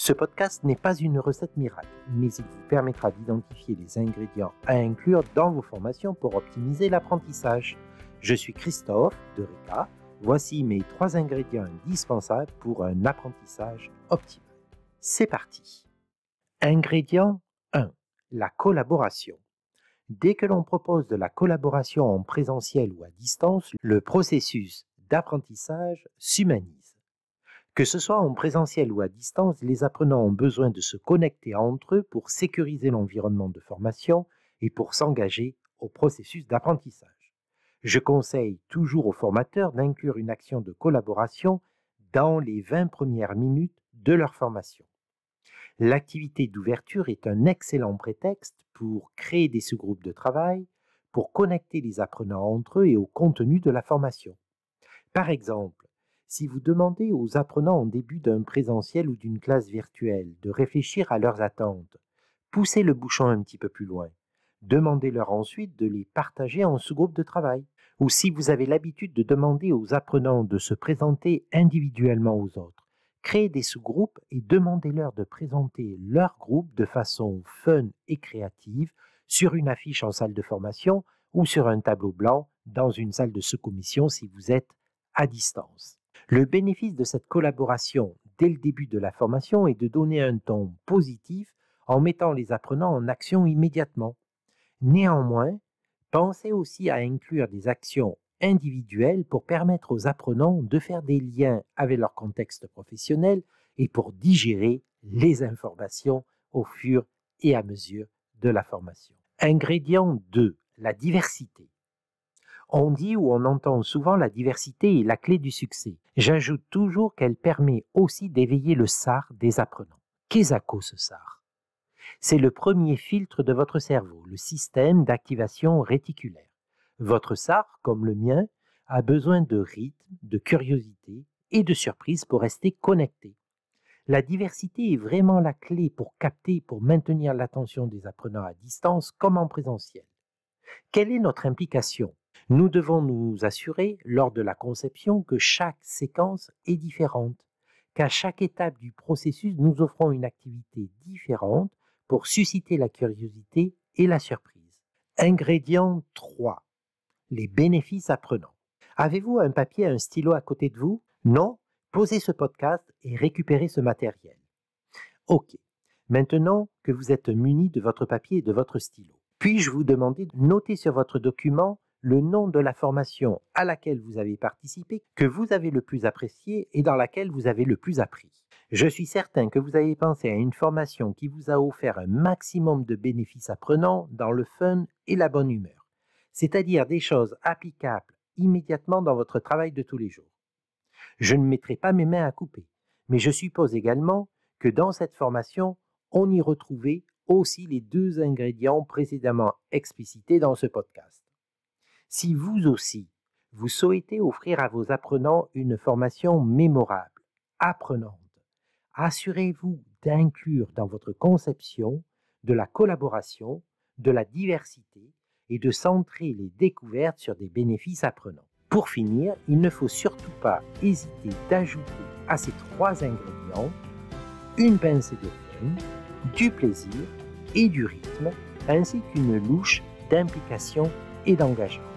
Ce podcast n'est pas une recette miracle, mais il vous permettra d'identifier les ingrédients à inclure dans vos formations pour optimiser l'apprentissage. Je suis Christophe de RECA. Voici mes trois ingrédients indispensables pour un apprentissage optimal. C'est parti. Ingrédient 1. La collaboration. Dès que l'on propose de la collaboration en présentiel ou à distance, le processus d'apprentissage s'humanise. Que ce soit en présentiel ou à distance, les apprenants ont besoin de se connecter entre eux pour sécuriser l'environnement de formation et pour s'engager au processus d'apprentissage. Je conseille toujours aux formateurs d'inclure une action de collaboration dans les 20 premières minutes de leur formation. L'activité d'ouverture est un excellent prétexte pour créer des sous-groupes de travail, pour connecter les apprenants entre eux et au contenu de la formation. Par exemple, si vous demandez aux apprenants en début d'un présentiel ou d'une classe virtuelle de réfléchir à leurs attentes, poussez le bouchon un petit peu plus loin. Demandez-leur ensuite de les partager en sous-groupe de travail. Ou si vous avez l'habitude de demander aux apprenants de se présenter individuellement aux autres, créez des sous-groupes et demandez-leur de présenter leur groupe de façon fun et créative sur une affiche en salle de formation ou sur un tableau blanc dans une salle de sous-commission si vous êtes à distance. Le bénéfice de cette collaboration dès le début de la formation est de donner un ton positif en mettant les apprenants en action immédiatement. Néanmoins, pensez aussi à inclure des actions individuelles pour permettre aux apprenants de faire des liens avec leur contexte professionnel et pour digérer les informations au fur et à mesure de la formation. Ingrédient 2. La diversité. On dit ou on entend souvent la diversité est la clé du succès. J'ajoute toujours qu'elle permet aussi d'éveiller le SAR des apprenants. Qu'est-ce ce SAR C'est le premier filtre de votre cerveau, le système d'activation réticulaire. Votre SAR, comme le mien, a besoin de rythme, de curiosité et de surprise pour rester connecté. La diversité est vraiment la clé pour capter, pour maintenir l'attention des apprenants à distance comme en présentiel. Quelle est notre implication? Nous devons nous assurer, lors de la conception, que chaque séquence est différente, qu'à chaque étape du processus, nous offrons une activité différente pour susciter la curiosité et la surprise. Ingrédient 3. Les bénéfices apprenants. Avez-vous un papier et un stylo à côté de vous? Non? Posez ce podcast et récupérez ce matériel. OK. Maintenant que vous êtes muni de votre papier et de votre stylo, puis-je vous demander de noter sur votre document le nom de la formation à laquelle vous avez participé, que vous avez le plus apprécié et dans laquelle vous avez le plus appris. Je suis certain que vous avez pensé à une formation qui vous a offert un maximum de bénéfices apprenants dans le fun et la bonne humeur, c'est-à-dire des choses applicables immédiatement dans votre travail de tous les jours. Je ne mettrai pas mes mains à couper, mais je suppose également que dans cette formation, on y retrouvait aussi les deux ingrédients précédemment explicités dans ce podcast. Si vous aussi, vous souhaitez offrir à vos apprenants une formation mémorable, apprenante, assurez-vous d'inclure dans votre conception de la collaboration, de la diversité et de centrer les découvertes sur des bénéfices apprenants. Pour finir, il ne faut surtout pas hésiter d'ajouter à ces trois ingrédients une pincée de fun, du plaisir et du rythme, ainsi qu'une louche d'implication et d'engagement.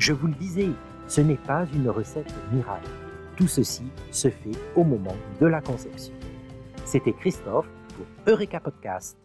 Je vous le disais, ce n'est pas une recette miracle. Tout ceci se fait au moment de la conception. C'était Christophe pour Eureka Podcast.